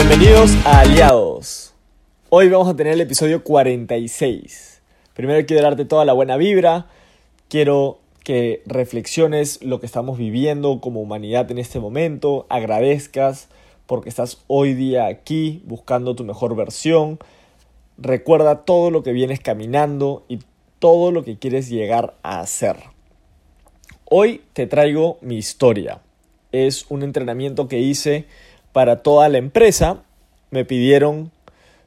Bienvenidos a Aliados. Hoy vamos a tener el episodio 46. Primero quiero darte toda la buena vibra. Quiero que reflexiones lo que estamos viviendo como humanidad en este momento. Agradezcas porque estás hoy día aquí buscando tu mejor versión. Recuerda todo lo que vienes caminando y todo lo que quieres llegar a hacer. Hoy te traigo mi historia. Es un entrenamiento que hice para toda la empresa. Me pidieron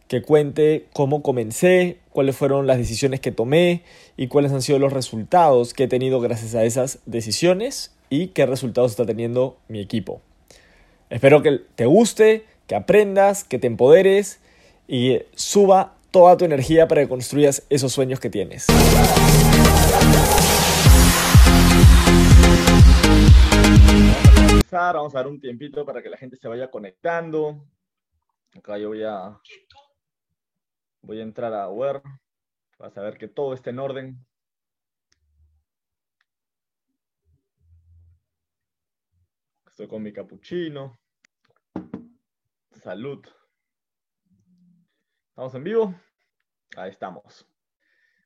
que cuente cómo comencé, cuáles fueron las decisiones que tomé y cuáles han sido los resultados que he tenido gracias a esas decisiones y qué resultados está teniendo mi equipo. Espero que te guste, que aprendas, que te empoderes y suba toda tu energía para que construyas esos sueños que tienes. Vamos a dar un tiempito para que la gente se vaya conectando. Acá yo voy a Voy a entrar a Word para saber que todo esté en orden. Estoy con mi capuchino. Salud. ¿Estamos en vivo? Ahí estamos.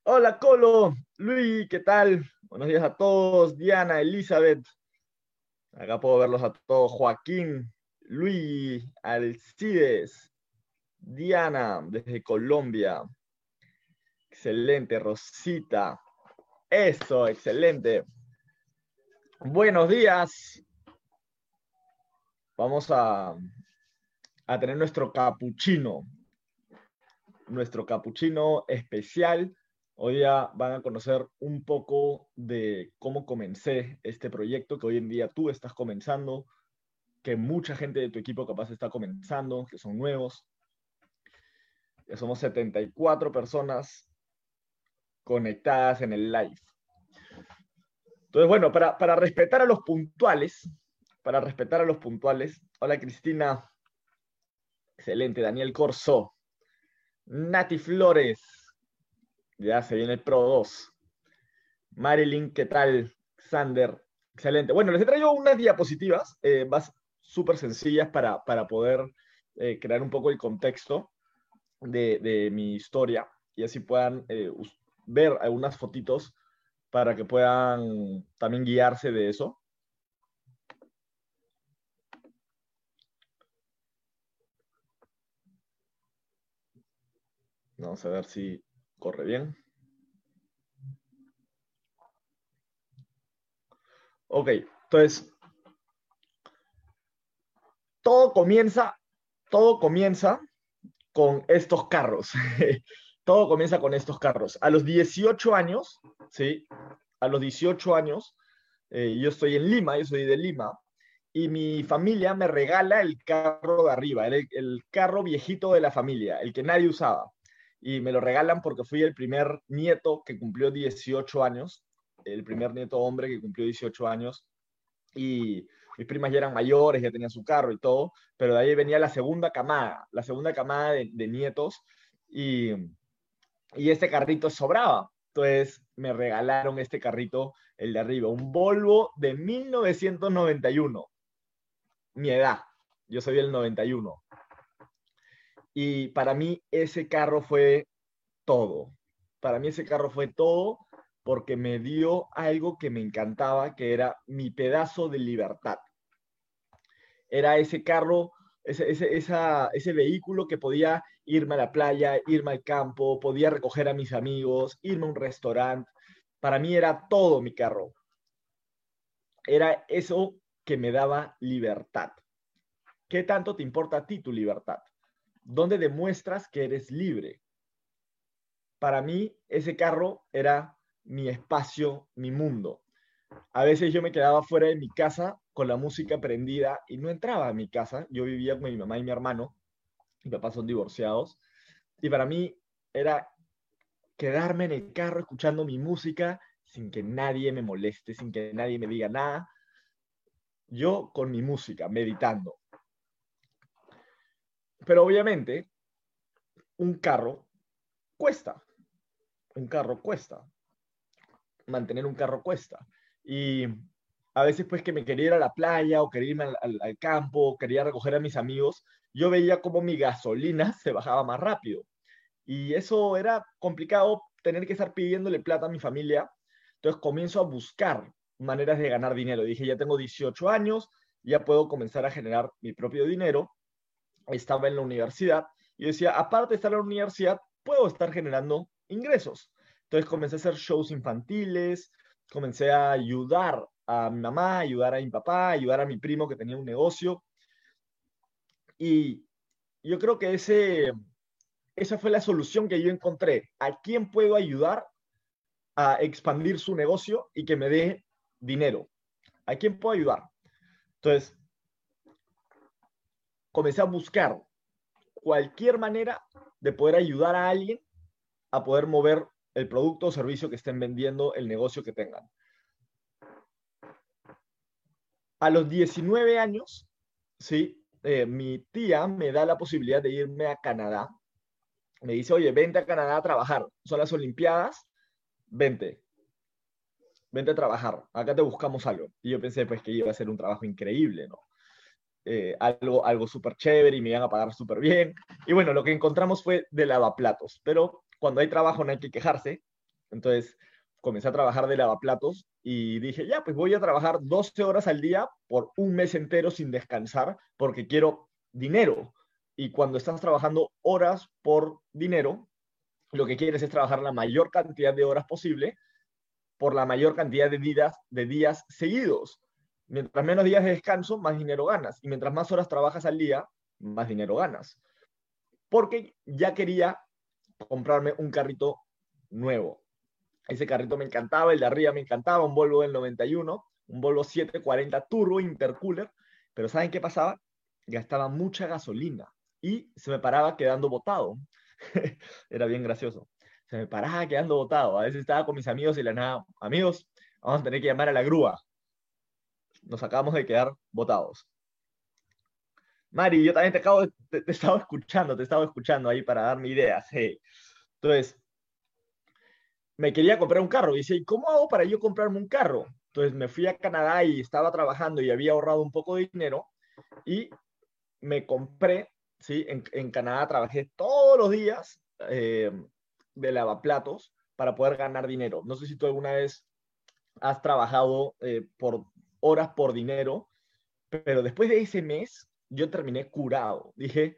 Hola Colo, Luis, ¿qué tal? Buenos días a todos. Diana, Elizabeth. Acá puedo verlos a todos. Joaquín, Luis, Alcides, Diana, desde Colombia. Excelente, Rosita. Eso, excelente. Buenos días. Vamos a, a tener nuestro capuchino. Nuestro capuchino especial. Hoy ya van a conocer un poco de cómo comencé este proyecto que hoy en día tú estás comenzando, que mucha gente de tu equipo capaz está comenzando, que son nuevos. Ya somos 74 personas conectadas en el live. Entonces, bueno, para, para respetar a los puntuales, para respetar a los puntuales, hola Cristina, excelente, Daniel Corso, Nati Flores, ya se viene el Pro 2, Marilyn, ¿qué tal? Sander, excelente. Bueno, les he traído unas diapositivas, eh, más súper sencillas para, para poder eh, crear un poco el contexto de, mi historia y así puedan eh, ver algunas fotitos para que puedan también guiarse de eso. Vamos a ver si corre bien. Ok, entonces, todo comienza, todo comienza con estos carros. Todo comienza con estos carros. A los 18 años, ¿sí? A los 18 años, eh, yo estoy en Lima, yo soy de Lima, y mi familia me regala el carro de arriba, el, el carro viejito de la familia, el que nadie usaba. Y me lo regalan porque fui el primer nieto que cumplió 18 años, el primer nieto hombre que cumplió 18 años. Y mis primas ya eran mayores, ya tenían su carro y todo, pero de ahí venía la segunda camada, la segunda camada de, nietos y, y este carrito sobraba. Entonces me regalaron este carrito, el de arriba, un Volvo de 1991. Mi edad, yo soy del 91. Y para mí ese carro fue todo. Para mí ese carro fue todo porque me dio algo que me encantaba, que era mi pedazo de libertad. Era ese carro, ese, ese, vehículo que podía irme a la playa, irme al campo, podía recoger a mis amigos, irme a un restaurante. Para mí era todo mi carro. Era eso que me daba libertad. ¿Qué tanto te importa a ti tu libertad? ¿Dónde demuestras que eres libre? Para mí, ese carro era mi espacio, mi mundo. A veces yo me quedaba fuera de mi casa con la música prendida y no entraba a mi casa. Yo vivía con mi mamá y mi hermano. Mi papá son divorciados. Y para mí era quedarme en el carro escuchando mi música sin que nadie me moleste, sin que nadie me diga nada. Yo con mi música, meditando. Pero obviamente, un carro cuesta. Un carro cuesta mantener un carro cuesta. Y a veces pues que me quería ir a la playa o quería irme al, campo, quería recoger a mis amigos, yo veía como mi gasolina se bajaba más rápido. Y eso era complicado tener que estar pidiéndole plata a mi familia. Entonces comienzo a buscar maneras de ganar dinero. Dije, ya tengo 18 años, ya puedo comenzar a generar mi propio dinero. Estaba en la universidad y decía, aparte de estar en la universidad, puedo estar generando ingresos. Entonces comencé a hacer shows infantiles, comencé a ayudar a mi mamá, ayudar a mi papá, ayudar a mi primo que tenía un negocio. Y yo creo que ese, esa fue la solución que yo encontré. ¿A quién puedo ayudar a expandir su negocio y que me dé dinero? ¿A quién puedo ayudar? Entonces, comencé a buscar cualquier manera de poder ayudar a alguien a poder mover el producto o servicio que estén vendiendo, el negocio que tengan. A los 19 años, ¿sí? Eh, mi tía me da la posibilidad de irme a Canadá. Me dice, oye, vente a Canadá a trabajar. Son las Olimpiadas, vente. Vente a trabajar. Acá te buscamos algo. Y yo pensé, pues, que iba a ser un trabajo increíble, ¿no? Eh, algo, algo súper chévere y me iban a pagar súper bien. Y bueno, lo que encontramos fue de lavaplatos, pero cuando hay trabajo no hay que quejarse. Entonces comencé a trabajar de lavaplatos y dije, ya, pues voy a trabajar 12 horas al día por un mes entero sin descansar porque quiero dinero. Y cuando estás trabajando horas por dinero, lo que quieres es trabajar la mayor cantidad de horas posible por la mayor cantidad de días, de días seguidos. Mientras menos días de descanso, más dinero ganas. Y mientras más horas trabajas al día, más dinero ganas. Porque ya quería comprarme un carrito nuevo. Ese carrito me encantaba, el de arriba me encantaba, un Volvo del 91, un Volvo 740 Turbo Intercooler. Pero ¿saben qué pasaba? Gastaba mucha gasolina y se me paraba quedando botado. Era bien gracioso. Se me paraba quedando botado. A veces estaba con mis amigos y la nada, amigos, vamos a tener que llamar a la grúa nos acabamos de quedar votados. Mari, yo también te acabo te, te, estaba escuchando, te estaba escuchando ahí para darme ideas. Entonces, me quería comprar un carro. Dice, ¿y cómo hago para yo comprarme un carro? Entonces me fui a Canadá y estaba trabajando y había ahorrado un poco de dinero y me compré, ¿sí? En, en Canadá trabajé todos los días eh, de lavaplatos para poder ganar dinero. No sé si tú alguna vez has trabajado eh, por horas por dinero, pero después de ese mes yo terminé curado. Dije,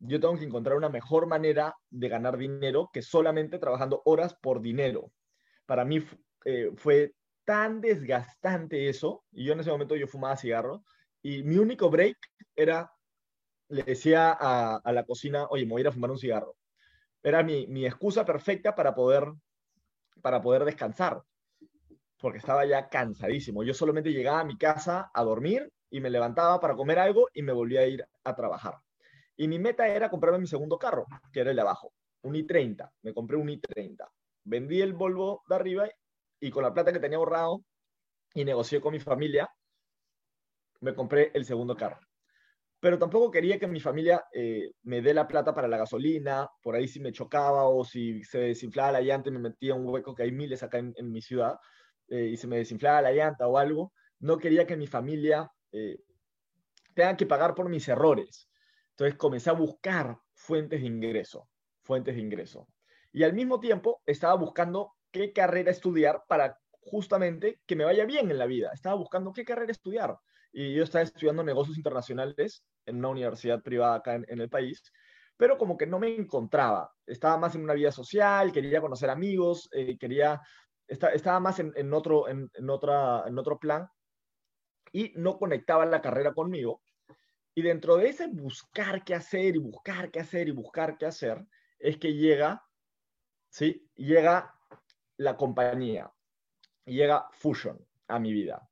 yo tengo que encontrar una mejor manera de ganar dinero que solamente trabajando horas por dinero. Para mí eh, fue tan desgastante eso, y yo en ese momento yo fumaba cigarro, y mi único break era, le decía a, a la cocina, oye, me voy a ir a fumar un cigarro. Era mi, mi excusa perfecta para poder, para poder descansar porque estaba ya cansadísimo. Yo solamente llegaba a mi casa a dormir y me levantaba para comer algo y me volvía a ir a trabajar. Y mi meta era comprarme mi segundo carro, que era el de abajo, un i30. Me compré un i30. Vendí el Volvo de arriba y con la plata que tenía ahorrado y negocié con mi familia, me compré el segundo carro. Pero tampoco quería que mi familia eh, me dé la plata para la gasolina, por ahí si me chocaba o si se desinflaba la llanta y me metía un hueco que hay miles acá en, en mi ciudad eh, y se me desinflaba la llanta o algo, no quería que mi familia eh, tenga que pagar por mis errores. Entonces comencé a buscar fuentes de ingreso, fuentes de ingreso. Y al mismo tiempo estaba buscando qué carrera estudiar para justamente que me vaya bien en la vida. Estaba buscando qué carrera estudiar. Y yo estaba estudiando negocios internacionales en una universidad privada acá en, el país, pero como que no me encontraba. Estaba más en una vida social, quería conocer amigos, eh, quería estaba más en, otro, en, otra, en otro plan y no conectaba la carrera conmigo. Y dentro de ese buscar qué hacer y buscar qué hacer y buscar qué hacer, es que llega, ¿sí? Llega la compañía, llega Fusion a mi vida.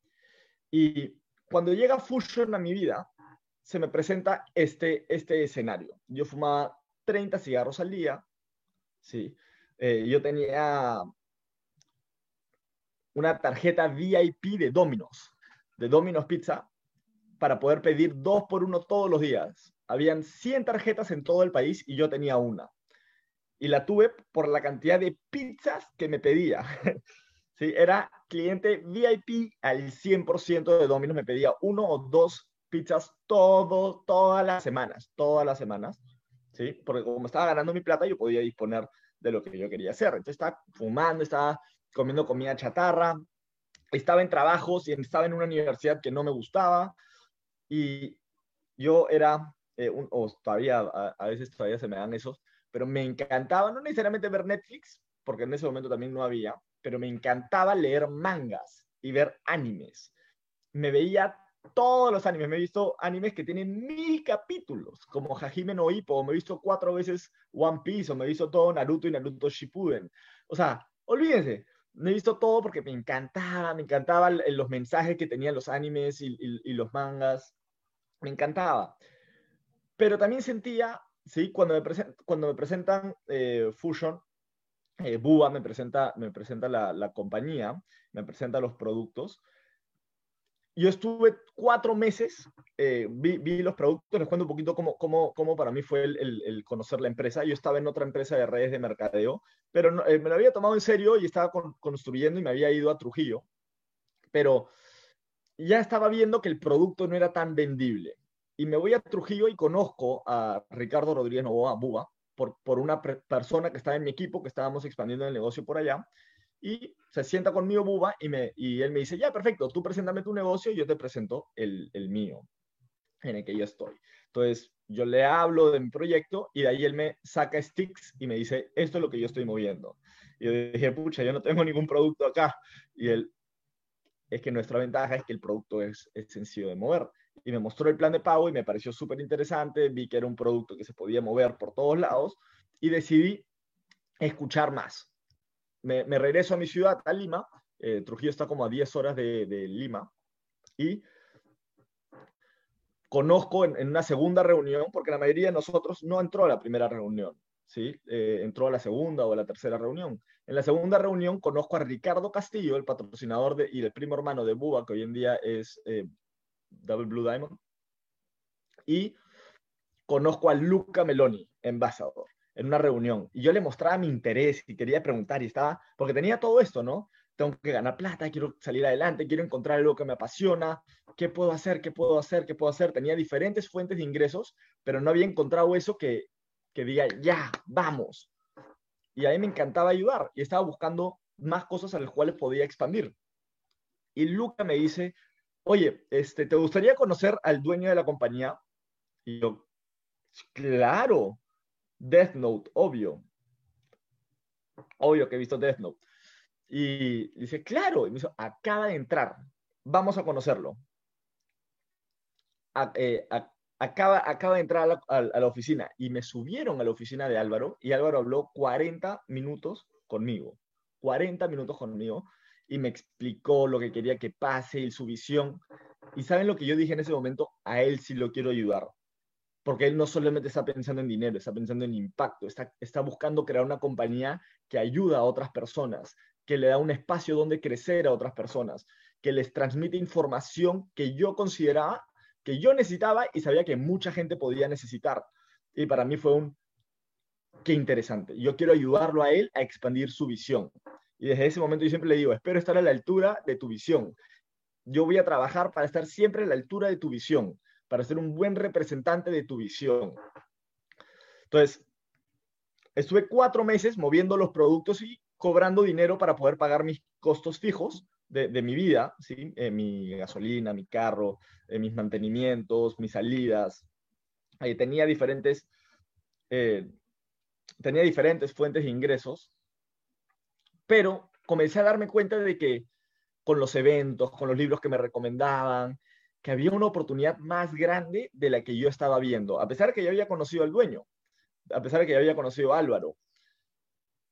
Y cuando llega Fusion a mi vida, se me presenta este, este escenario. Yo fumaba 30 cigarros al día, ¿sí? Eh, yo tenía una tarjeta VIP de Domino's, de Domino's Pizza, para poder pedir dos por uno todos los días. Habían 100 tarjetas en todo el país y yo tenía una. Y la tuve por la cantidad de pizzas que me pedía. ¿sí? Era cliente VIP al 100% de Domino's, me pedía uno o dos pizzas todo, todas las semanas, todas las semanas, ¿sí? Porque como estaba ganando mi plata, yo podía disponer de lo que yo quería hacer. Entonces estaba fumando, estaba comiendo comida chatarra, estaba en trabajos y estaba en una universidad que no me gustaba y yo era, eh, o todavía, a, veces todavía se me dan esos, pero me encantaba, no necesariamente ver Netflix, porque en ese momento también no había, pero me encantaba leer mangas y ver animes. Me veía todos los animes, me he visto animes que tienen mil capítulos, como Hajime no Ippo, me he visto cuatro veces One Piece, o me he visto todo Naruto y Naruto Shippuden. O sea, olvídense, me he visto todo porque me encantaba, me encantaban los mensajes que tenían los animes y, los mangas, me encantaba. Pero también sentía, ¿sí? Cuando me, cuando me presentan eh, Fusion, eh, Bua me presenta, me presenta la, compañía, me presenta los productos. Yo estuve cuatro meses, eh, vi, los productos, les cuento un poquito cómo, para mí fue el, el, conocer la empresa. Yo estaba en otra empresa de redes de mercadeo, pero eh, me lo había tomado en serio y estaba construyendo y me había ido a Trujillo, pero ya estaba viendo que el producto no era tan vendible. Y me voy a Trujillo y conozco a Ricardo Rodríguez Novoa, Buba, por, por una persona que estaba en mi equipo, que estábamos expandiendo el negocio por allá, y se sienta conmigo Buba y, me, y él me dice, ya, perfecto, tú preséntame tu negocio y yo te presento el, el mío, en el que yo estoy. Entonces, yo le hablo de mi proyecto y de ahí él me saca sticks y me dice, esto es lo que yo estoy moviendo. Y yo dije, pucha, yo no tengo ningún producto acá. Y él, es que nuestra ventaja es que el producto es, es sencillo de mover. Y me mostró el plan de pago y me pareció súper interesante, vi que era un producto que se podía mover por todos lados y decidí escuchar más. Me, regreso a mi ciudad, a Lima. Eh, Trujillo está como a 10 horas de, Lima. Y conozco en, una segunda reunión, porque la mayoría de nosotros no entró a la primera reunión, ¿sí? Eh, entró a la segunda o a la tercera reunión. En la segunda reunión conozco a Ricardo Castillo, el patrocinador y el primo hermano de Buba, que hoy en día es eh, Double Blue Diamond, y conozco a Luca Meloni, embajador, en una reunión. Y yo le mostraba mi interés y quería preguntar, y estaba, porque tenía todo esto, ¿no? tengo que ganar plata, quiero salir adelante, quiero encontrar algo que me apasiona, ¿qué puedo hacer? ¿Qué puedo hacer? ¿Qué puedo hacer? Tenía diferentes fuentes de ingresos, pero no había encontrado eso que, que diga, ya, vamos. Y a mí me encantaba ayudar y estaba buscando más cosas a las cuales podía expandir. Y Luca me dice, oye, este, ¿te gustaría conocer al dueño de la compañía? Y yo, claro, Death Note, obvio. Obvio que he visto Death Note. Y dice, claro, y me dice, acaba de entrar, vamos a conocerlo. Eh, acaba, de entrar a la, oficina y me subieron a la oficina de Álvaro y Álvaro habló 40 minutos conmigo, 40 minutos conmigo y me explicó lo que quería que pase y su visión. Y saben lo que yo dije en ese momento, a él sí lo quiero ayudar, porque él no solamente está pensando en dinero, está pensando en impacto, está, está buscando crear una compañía que ayuda a otras personas, que le da un espacio donde crecer a otras personas, que les transmite información que yo consideraba, que yo necesitaba y sabía que mucha gente podía necesitar. Y para mí fue un, qué interesante. Yo quiero ayudarlo a él a expandir su visión. Y desde ese momento yo siempre le digo, espero estar a la altura de tu visión. Yo voy a trabajar para estar siempre a la altura de tu visión, para ser un buen representante de tu visión. Entonces, estuve cuatro meses moviendo los productos y cobrando dinero para poder pagar mis costos fijos de, mi vida, ¿sí? Eh, mi gasolina, mi carro, eh, mis mantenimientos, mis salidas. tenía, diferentes, eh, tenía diferentes fuentes de ingresos, pero comencé a darme cuenta de que con los eventos, con los libros que me recomendaban, que había una oportunidad más grande de la que yo estaba viendo, a pesar de que yo había conocido al dueño, a pesar de que yo había conocido a Álvaro,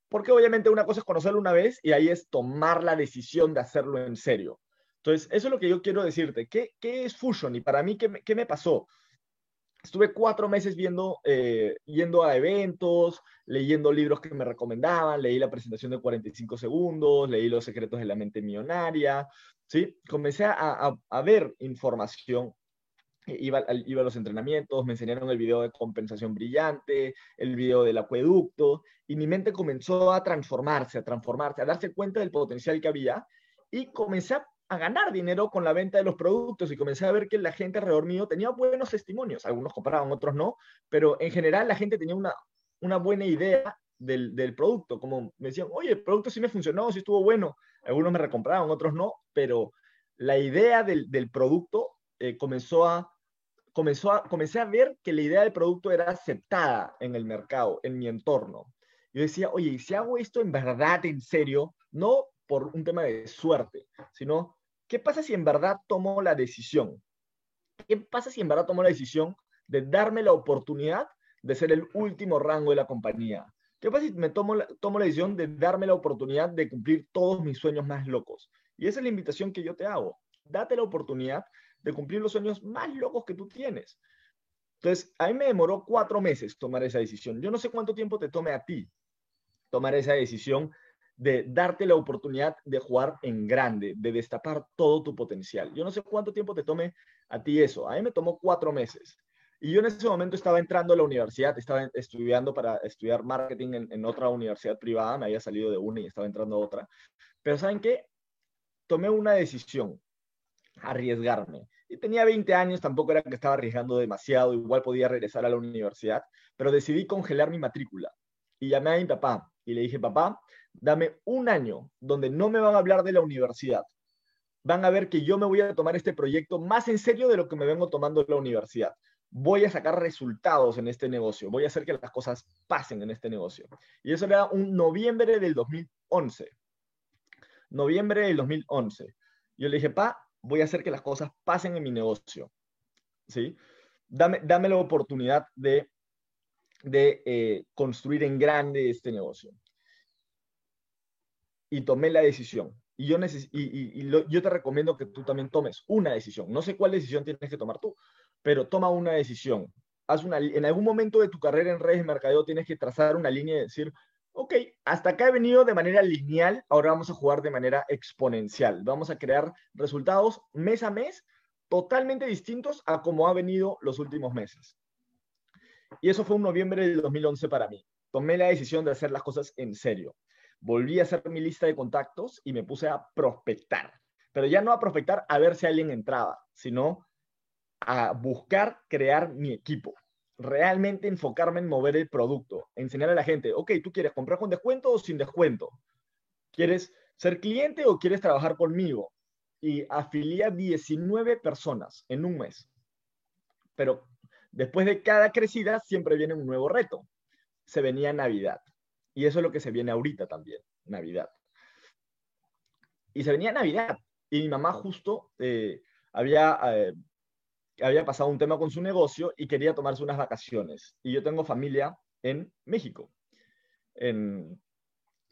porque obviamente una cosa es conocerlo una vez y ahí es tomar la decisión de hacerlo en serio. Entonces, eso es lo que yo quiero decirte. ¿Qué, qué es Fusion? Y para mí, ¿qué, qué me pasó? Estuve cuatro meses viendo, eh, yendo a eventos, leyendo libros que me recomendaban, leí la presentación de 45 segundos, leí Los secretos de la mente millonaria, ¿sí? Comencé a, ver información Iba, iba, a los entrenamientos, me enseñaron el video de compensación brillante, el video del acueducto, y mi mente comenzó a transformarse, a transformarse, a darse cuenta del potencial que había, y comencé a a ganar dinero con la venta de los productos y comencé a ver que la gente alrededor mío tenía buenos testimonios. Algunos compraban, otros no, pero en general la gente tenía una, una buena idea del, del, producto. Como me decían, oye, el producto sí me funcionó, sí estuvo bueno. Algunos me recompraban, otros no, pero la idea del, del producto eh, comenzó a comenzó a, comencé a ver que la idea del producto era aceptada en el mercado, en mi entorno. Yo decía, oye, ¿y si hago esto en verdad, en serio? No por un tema de suerte, sino ¿qué pasa si en verdad tomo la decisión? ¿Qué pasa si en verdad tomo la decisión de darme la oportunidad de ser el último rango de la compañía? ¿Qué pasa si me tomo la, tomo la decisión de darme la oportunidad de cumplir todos mis sueños más locos? Y esa es la invitación que yo te hago. Date la oportunidad de cumplir los sueños más locos que tú tienes. Entonces, a mí me demoró cuatro meses tomar esa decisión. Yo no sé cuánto tiempo te tome a ti tomar esa decisión de darte la oportunidad de jugar en grande, de destapar todo tu potencial. Yo no sé cuánto tiempo te tome a ti eso. A mí me tomó cuatro meses. Y yo en ese momento estaba entrando a la universidad, estaba estudiando para estudiar marketing en, en otra universidad privada, me había salido de una y estaba entrando a otra. Pero ¿saben qué? Tomé una decisión, arriesgarme. Y tenía 20 años, tampoco era que estaba arriesgando demasiado, igual podía regresar a la universidad, pero decidí congelar mi matrícula. Y llamé a mi papá y le dije, papá, dame un año donde no me van a hablar de la universidad. Van a ver que yo me voy a tomar este proyecto más en serio de lo que me vengo tomando la universidad. Voy a sacar resultados en este negocio. Voy a hacer que las cosas pasen en este negocio. Y eso era un noviembre del 2011. Noviembre del 2011. Yo le dije, pa, voy a hacer que las cosas pasen en mi negocio. ¿Sí? Dame, la oportunidad de, de eh, construir en grande este negocio y tomé la decisión. Y yo, y, yo te recomiendo que tú también tomes una decisión. No sé cuál decisión tienes que tomar tú, pero toma una decisión. Haz una, en algún momento de tu carrera en redes de mercadeo tienes que trazar una línea y decir, ok, hasta acá he venido de manera lineal, ahora vamos a jugar de manera exponencial. Vamos a crear resultados mes a mes totalmente distintos a como ha venido los últimos meses. Y eso fue un noviembre de 2011 para mí. Tomé la decisión de hacer las cosas en serio volví a hacer mi lista de contactos y me puse a prospectar. Pero ya no a prospectar a ver si alguien entraba, sino a buscar crear mi equipo. Realmente enfocarme en mover el producto, enseñar a la gente, ok, ¿tú quieres comprar con descuento o sin descuento? ¿Quieres ser cliente o quieres trabajar conmigo? Y afilié a 19 personas en un mes. Pero después de cada crecida siempre viene un nuevo reto. Se venía Navidad. Y eso es lo que se viene ahorita también, Navidad. Y se venía Navidad. Y mi mamá justo eh, había, eh, había pasado un tema con su negocio y quería tomarse unas vacaciones. Y yo tengo familia en México, en,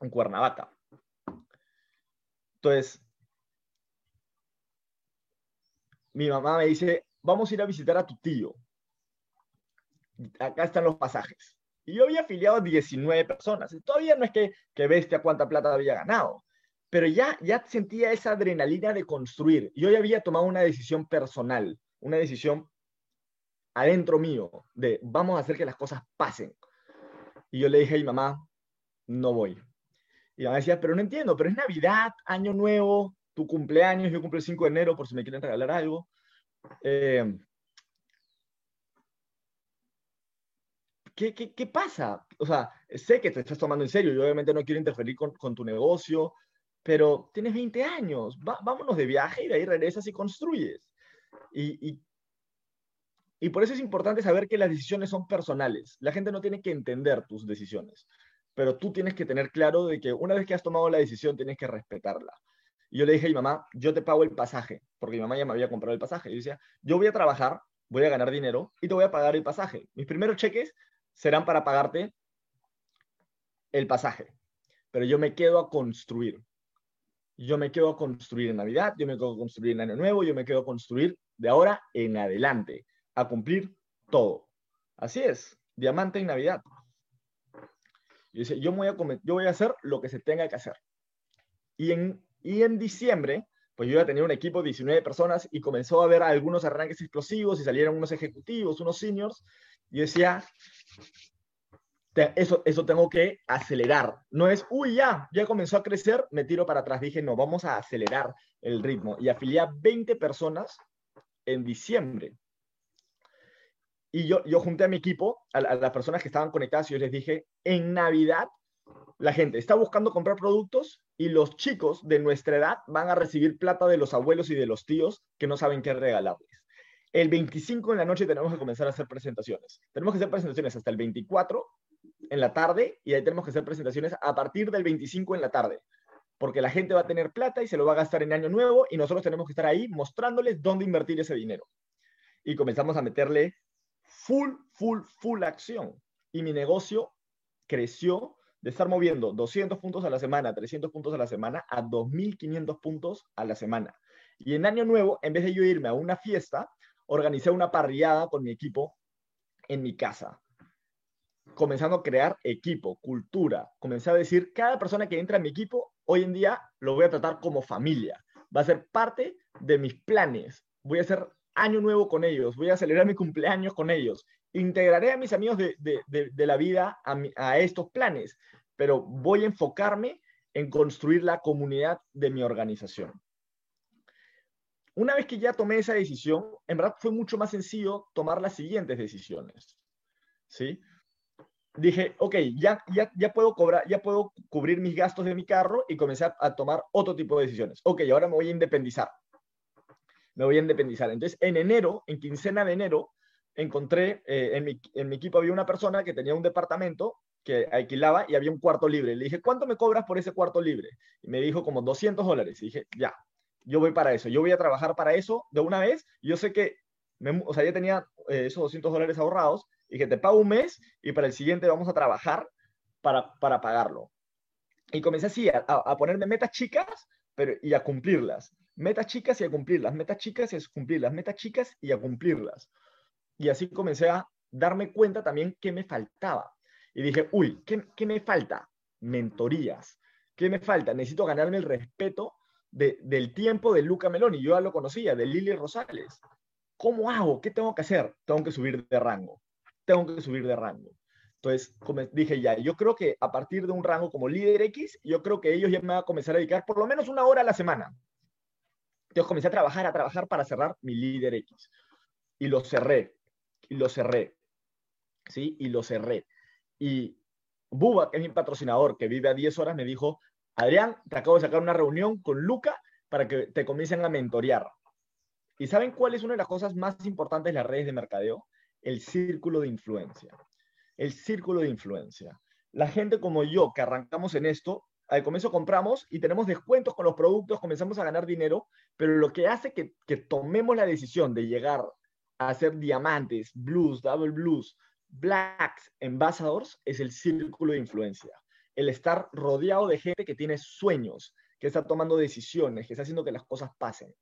en Cuernavaca. Entonces, mi mamá me dice, vamos a ir a visitar a tu tío. Acá están los pasajes. Y yo había afiliado a 19 personas. Todavía no es que, que bestia cuánta plata había ganado, pero ya, ya sentía esa adrenalina de construir. Yo ya había tomado una decisión personal, una decisión adentro mío, de vamos a hacer que las cosas pasen. Y yo le dije a mi mamá, no voy. Y mamá decía, pero no entiendo, pero es Navidad, Año Nuevo, tu cumpleaños, yo cumplo el 5 de enero por si me quieren regalar algo. Eh, ¿qué, qué, qué pasa? O sea, sé que te estás tomando en serio y obviamente no quiero interferir con, con tu negocio, pero tienes 20 años, vámonos de viaje y de ahí regresas y construyes. Y, y, y, por eso es importante saber que las decisiones son personales. La gente no tiene que entender tus decisiones, pero tú tienes que tener claro de que una vez que has tomado la decisión tienes que respetarla. Y yo le dije a mi mamá, yo te pago el pasaje, porque mi mamá ya me había comprado el pasaje. Y yo decía, yo voy a trabajar, voy a ganar dinero y te voy a pagar el pasaje. Mis primeros cheques serán para pagarte el pasaje. Pero yo me quedo a construir. Yo me quedo a construir en Navidad, yo me quedo a construir en Año Nuevo, yo me quedo a construir de ahora en adelante, a cumplir todo. Así es, diamante en Navidad. Yo, dice, yo, voy a hacer lo que se tenga que hacer. Y en, y en diciembre, pues yo ya tenía un equipo de 19 personas y comenzó a ver algunos arranques explosivos y salieron unos ejecutivos, unos seniors, y decía, eso, eso tengo que acelerar. No es, uy, ya, ya comenzó a crecer, me tiro para atrás. Dije, no, vamos a acelerar el ritmo. Y afilié a 20 personas en diciembre. Y yo, yo junté a mi equipo, a, las personas que estaban conectadas, y yo les dije, en Navidad la gente está buscando comprar productos y los chicos de nuestra edad van a recibir plata de los abuelos y de los tíos que no saben qué regalarles. El 25 en la noche tenemos que comenzar a hacer presentaciones. Tenemos que hacer presentaciones hasta el 24 en la tarde y ahí tenemos que hacer presentaciones a partir del 25 en la tarde. Porque la gente va a tener plata y se lo va a gastar en año nuevo y nosotros tenemos que estar ahí mostrándoles dónde invertir ese dinero. Y comenzamos a meterle full, full, full acción. Y mi negocio creció de estar moviendo 200 puntos a la semana, 300 puntos a la semana, a 2.500 puntos a la semana. Y en Año Nuevo, en vez de yo irme a una fiesta, organicé una parrillada con mi equipo en mi casa. Comenzando a crear equipo, cultura. Comencé a decir, cada persona que entra en mi equipo, hoy en día lo voy a tratar como familia. Va a ser parte de mis planes. Voy a hacer año nuevo con ellos. Voy a celebrar mi cumpleaños con ellos integraré a mis amigos de, la vida a, estos planes, pero voy a enfocarme en construir la comunidad de mi organización. Una vez que ya tomé esa decisión, en verdad fue mucho más sencillo tomar las siguientes decisiones. ¿Sí? Dije, ok, ya, ya, ya, puedo cobrar, ya puedo cubrir mis gastos de mi carro y comencé a tomar otro tipo de decisiones. Ok, ahora me voy a independizar. Me voy a independizar. Entonces, en enero, en quincena de enero, encontré, eh, en, mi, en, mi, equipo había una persona que tenía un departamento que alquilaba y había un cuarto libre. Le dije, ¿cuánto me cobras por ese cuarto libre? Y me dijo como 200 dólares. Y dije, ya, yo voy para eso. Yo voy a trabajar para eso de una vez. Yo sé que, o sea, ya tenía eh, esos 200 dólares ahorrados. Y dije, te pago un mes y para el siguiente vamos a trabajar para, para pagarlo. Y comencé así a, a ponerme metas chicas pero, y a cumplirlas. Metas chicas y a cumplirlas. Metas chicas y a cumplirlas. Metas chicas y a cumplirlas. Y así comencé a darme cuenta también que me faltaba. Y dije, uy, ¿qué, qué me falta? Mentorías. ¿Qué me falta? Necesito ganarme el respeto de, del tiempo de Luca Meloni. Yo ya lo conocía, de Lili Rosales. ¿Cómo hago? ¿Qué tengo que hacer? Tengo que subir de rango. Tengo que subir de rango. Entonces dije ya, yo creo que a partir de un rango como líder X, yo creo que ellos ya me van a comenzar a dedicar por lo menos una hora a la semana. Entonces comencé a trabajar, a trabajar para cerrar mi líder X. Y lo cerré y lo cerré. ¿Sí? Y lo cerré. Y Buba, que es mi patrocinador, que vive a 10 horas, me dijo, Adrián, te acabo de sacar una reunión con Luca para que te comiencen a mentorear. ¿Y saben cuál es una de las cosas más importantes de las redes de mercadeo? El círculo de influencia. El círculo de influencia. La gente como yo, que arrancamos en esto, al comienzo compramos y tenemos descuentos con los productos, comenzamos a ganar dinero, pero lo que hace que, tomemos la decisión de llegar hacer diamantes, blues, double blues, blacks, ambassadors, es el círculo de influencia. El estar rodeado de gente que tiene sueños, que está tomando decisiones, que está haciendo que las cosas pasen.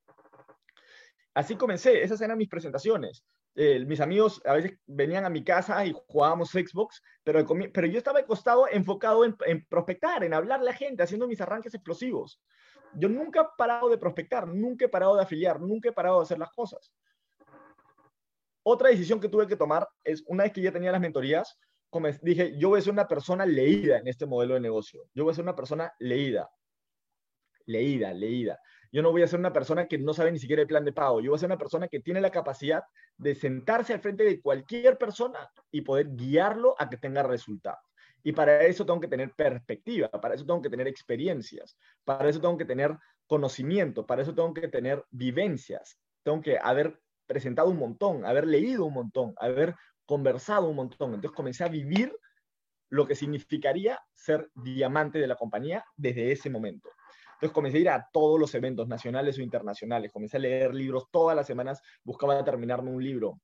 Así comencé, esas eran mis presentaciones. Mis amigos a veces venían a mi casa y jugábamos Xbox, pero, pero yo estaba acostado enfocado en, en prospectar, en hablarle a la gente, haciendo mis arranques explosivos. Yo nunca he parado de prospectar, nunca he parado de afiliar, nunca he parado de hacer las cosas. Otra decisión que tuve que tomar es, una vez que ya tenía las mentorías, como dije, yo voy a ser una persona leída en este modelo de negocio. Yo voy a ser una persona leída. Leída, leída. Yo no voy a ser una persona que no sabe ni siquiera el plan de pago. Yo voy a ser una persona que tiene la capacidad de sentarse al frente de cualquier persona y poder guiarlo a que tenga resultados. Y para eso tengo que tener perspectiva, para eso tengo que tener experiencias, para eso tengo que tener conocimiento, para eso tengo que tener vivencias, tengo que haber presentado un montón, haber leído un montón, haber conversado un montón. Entonces comencé a vivir lo que significaría ser diamante de la compañía desde ese momento. Entonces comencé a ir a todos los eventos nacionales o internacionales, comencé a leer libros todas las semanas, buscaba terminarme un libro,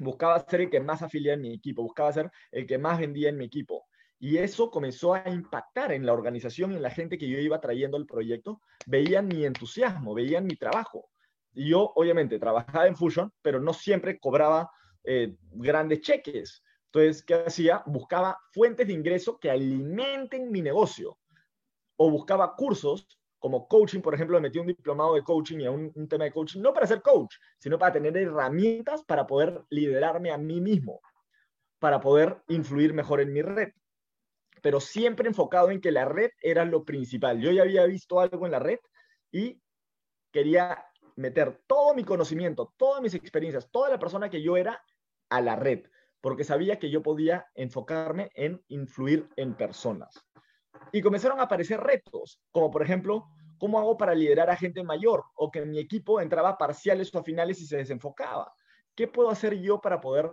buscaba ser el que más afiliaba en mi equipo, buscaba ser el que más vendía en mi equipo. Y eso comenzó a impactar en la organización y en la gente que yo iba trayendo al proyecto. Veían mi entusiasmo, veían mi trabajo. Y yo, obviamente, trabajaba en Fusion, pero no siempre cobraba eh, grandes cheques. Entonces, ¿qué hacía? Buscaba fuentes de ingreso que alimenten mi negocio. O buscaba cursos como coaching, por ejemplo, me metí un diplomado de coaching y un, un, tema de coaching, no para ser coach, sino para tener herramientas para poder liderarme a mí mismo, para poder influir mejor en mi red. Pero siempre enfocado en que la red era lo principal. Yo ya había visto algo en la red y quería meter todo mi conocimiento, todas mis experiencias, toda la persona que yo era a la red, porque sabía que yo podía enfocarme en influir en personas. Y comenzaron a aparecer retos, como por ejemplo, ¿cómo hago para liderar a gente mayor? O que mi equipo entraba a parciales o a finales y se desenfocaba. ¿Qué puedo hacer yo para poder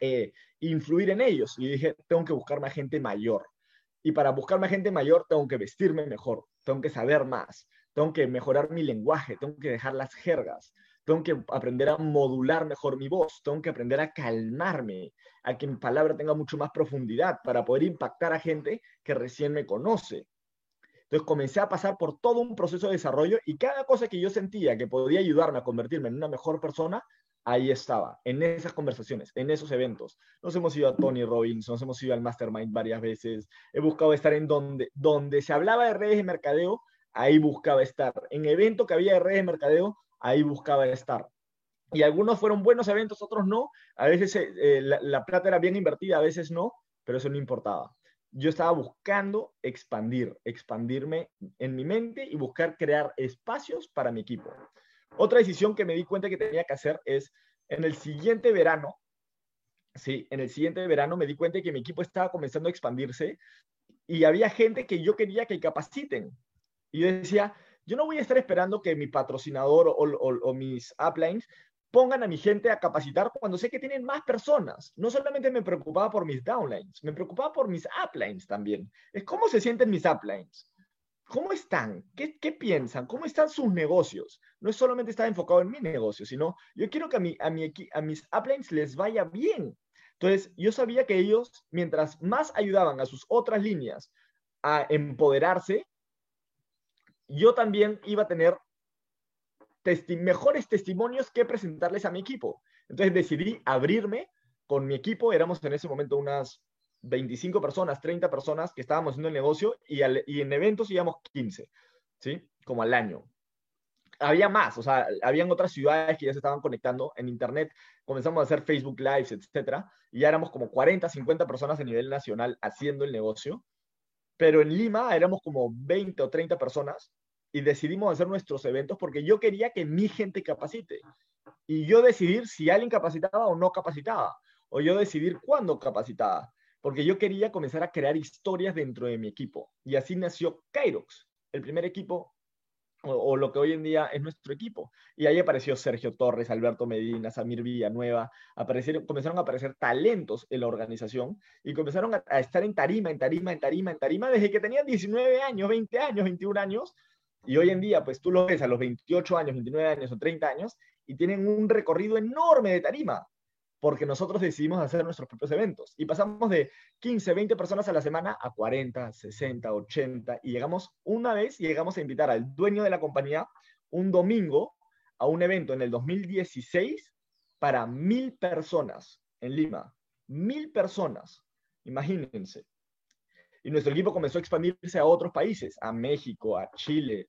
eh, influir en ellos? Y dije, tengo que buscarme a gente mayor. Y para buscarme a gente mayor, tengo que vestirme mejor, tengo que saber más, tengo que mejorar mi lenguaje, tengo que dejar las jergas, tengo que aprender a modular mejor mi voz, tengo que aprender a calmarme, a que mi palabra tenga mucho más profundidad para poder impactar a gente que recién me conoce. Entonces comencé a pasar por todo un proceso de desarrollo y cada cosa que yo sentía que podía ayudarme a convertirme en una mejor persona, ahí estaba, en esas conversaciones, en esos eventos. Nos hemos ido a Tony Robbins, nos hemos ido al Mastermind varias veces, he buscado estar en donde, donde se hablaba de redes de mercadeo, ahí buscaba estar. En evento que había de redes de mercadeo, ahí buscaba estar. Y algunos fueron buenos eventos, otros no. A veces eh, eh, la, plata era bien invertida, a veces no, pero eso no importaba. Yo estaba buscando expandir, expandirme en mi mente y buscar crear espacios para mi equipo. Otra decisión que me di cuenta que tenía que hacer es, en el siguiente verano, sí, en el siguiente verano me di cuenta que mi equipo estaba comenzando a expandirse y había gente que yo quería que capaciten. Y yo decía, yo no voy a estar esperando que mi patrocinador o, mis uplines pongan a mi gente a capacitar cuando sé que tienen más personas. No solamente me preocupaba por mis downlines, me preocupaba por mis uplines también. Es cómo se sienten mis uplines. ¿Cómo están? ¿Qué, piensan? ¿Cómo están sus negocios? No es solamente estar enfocado en mi negocio, sino yo quiero que a, a mis uplines les vaya bien. Entonces, yo sabía que ellos, mientras más ayudaban a sus otras líneas a empoderarse, yo también iba a tener mejores testimonios que presentarles a mi equipo. Entonces decidí abrirme con mi equipo, éramos en ese momento unas 25 personas, 30 personas que estábamos haciendo el negocio y, en eventos íbamos 15, ¿sí? Como al año. Había más, o sea, habían otras ciudades que ya se estaban conectando en Internet, comenzamos a hacer Facebook Lives, etcétera, y ya éramos como 40, 50 personas a nivel nacional haciendo el negocio pero en Lima éramos como 20 o 30 personas y decidimos hacer nuestros eventos porque yo quería que mi gente capacite y yo decidir si alguien capacitaba o no capacitaba, o yo decidir cuándo capacitaba, porque yo quería comenzar a crear historias dentro de mi equipo. Y así nació Kairox, el primer equipo o, lo que hoy en día es nuestro equipo. Y ahí apareció Sergio Torres, Alberto Medina, Samir Villanueva, aparecieron, comenzaron a aparecer talentos en la organización y comenzaron a, estar en tarima, en tarima, en tarima, en tarima desde que tenían 19 años, 20 años, 21 años. Y hoy en día, pues tú lo ves a los 28 años, 29 años o 30 años y tienen un recorrido enorme de tarima porque nosotros decidimos hacer nuestros propios eventos. Y pasamos de 15, 20 personas a la semana a 40, 60, 80, y llegamos una vez, llegamos a invitar al dueño de la compañía un domingo a un evento en el 2016 para mil personas en Lima. Mil personas, imagínense. Y nuestro equipo comenzó a expandirse a otros países, a México, a Chile,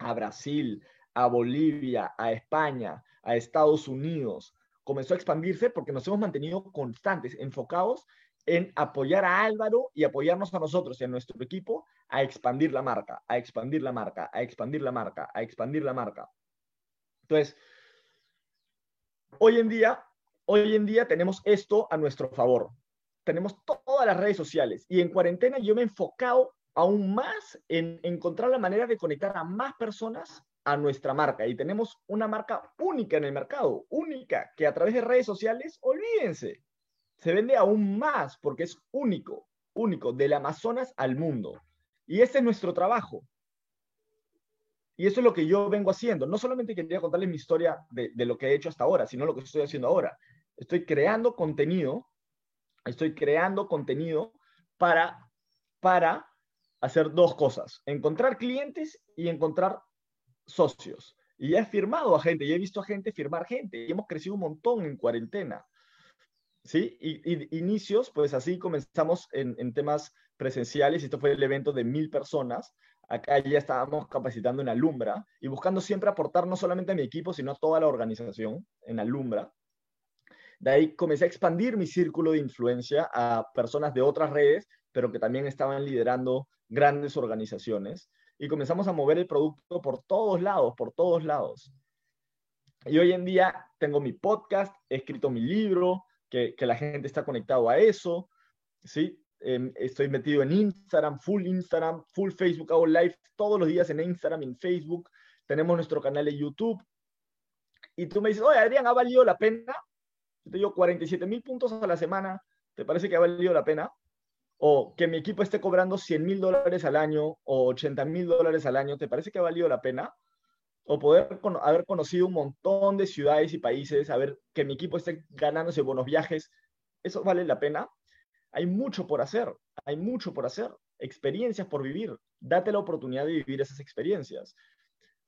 a Brasil, a Bolivia, a España, a Estados Unidos, comenzó a expandirse porque nos hemos mantenido constantes, enfocados en apoyar a Álvaro y apoyarnos a nosotros y a nuestro equipo a expandir la marca, a expandir la marca, a expandir la marca, a expandir la marca. Entonces, hoy en día, hoy en día tenemos esto a nuestro favor. Tenemos todas las redes sociales y en cuarentena yo me he enfocado aún más en encontrar la manera de conectar a más personas a nuestra marca y tenemos una marca única en el mercado, única, que a través de redes sociales, olvídense, se vende aún más porque es único, único, del Amazonas al mundo. Y ese es nuestro trabajo. Y eso es lo que yo vengo haciendo. No solamente quería contarles mi historia de, de lo que he hecho hasta ahora, sino lo que estoy haciendo ahora. Estoy creando contenido, estoy creando contenido para, para hacer dos cosas, encontrar clientes y encontrar socios. Y he firmado a gente, y he visto a gente firmar gente, y hemos crecido un montón en cuarentena. ¿Sí? Y, inicios, pues así comenzamos en, temas presenciales, esto fue el evento de mil personas, acá ya estábamos capacitando en Alumbra y buscando siempre aportar no solamente a mi equipo, sino a toda la organización en Alumbra. De ahí comencé a expandir mi círculo de influencia a personas de otras redes, pero que también estaban liderando grandes organizaciones. Y comenzamos a mover el producto por todos lados, por todos lados. Y hoy en día tengo mi podcast, he escrito mi libro, que, la gente está conectado a eso, ¿sí? Em, estoy metido en Instagram, full Instagram, full Facebook, hago live todos los días en Instagram, en Facebook, tenemos nuestro canal de YouTube. Y tú me dices, oye, Adrián, ¿ha valido la pena? Yo te digo, 47 mil puntos a la semana, ¿te parece que ha valido la pena? O que mi equipo esté cobrando 100 mil dólares al año o 80 mil dólares al año, ¿te parece que ha valido la pena? O poder haber conocido un montón de ciudades y países, saber que mi equipo esté ganándose buenos viajes, ¿eso vale la pena? Hay mucho por hacer, hay mucho por hacer, experiencias por vivir. Date la oportunidad de vivir esas experiencias.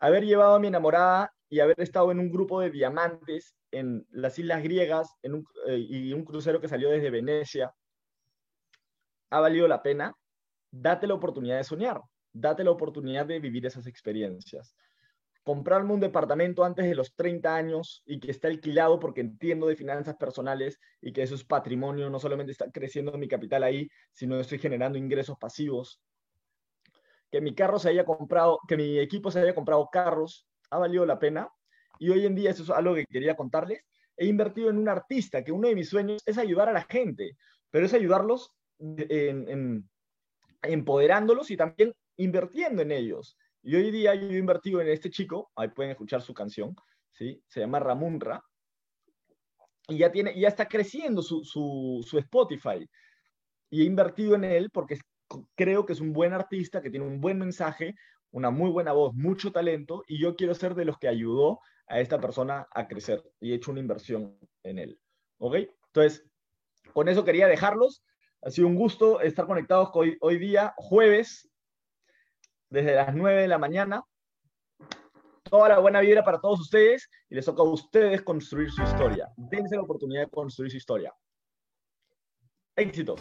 Haber llevado a mi enamorada y haber estado en un grupo de diamantes en las islas griegas en un, eh, y un crucero que salió desde Venecia, ha valido la pena. Date la oportunidad de soñar, date la oportunidad de vivir esas experiencias comprarme un departamento antes de los 30 años y que esté alquilado porque entiendo de finanzas personales y que eso es patrimonio, no solamente está creciendo mi capital ahí, sino estoy generando ingresos pasivos. Que mi carro se haya comprado, que mi equipo se haya comprado carros, ha valido la pena. Y hoy en día eso es algo que quería contarles. He invertido en un artista, que uno de mis sueños es ayudar a la gente, pero es ayudarlos empoderándolos y también invirtiendo en ellos. Y hoy día yo he invertido en este chico, ahí pueden escuchar su canción, ¿sí? se llama Ramunra, y ya, tiene, ya está creciendo su, su, su Spotify. Y he invertido en él porque creo que es un buen artista, que tiene un buen mensaje, una muy buena voz, mucho talento, y yo quiero ser de los que ayudó a esta persona a crecer y he hecho una inversión en él. ¿Ok? Entonces, con eso quería dejarlos. Ha sido un gusto estar conectados hoy, hoy día, jueves desde las 9 de la mañana. Toda la buena vibra para todos ustedes y les toca a ustedes construir su historia. Dense la oportunidad de construir su historia. Éxito.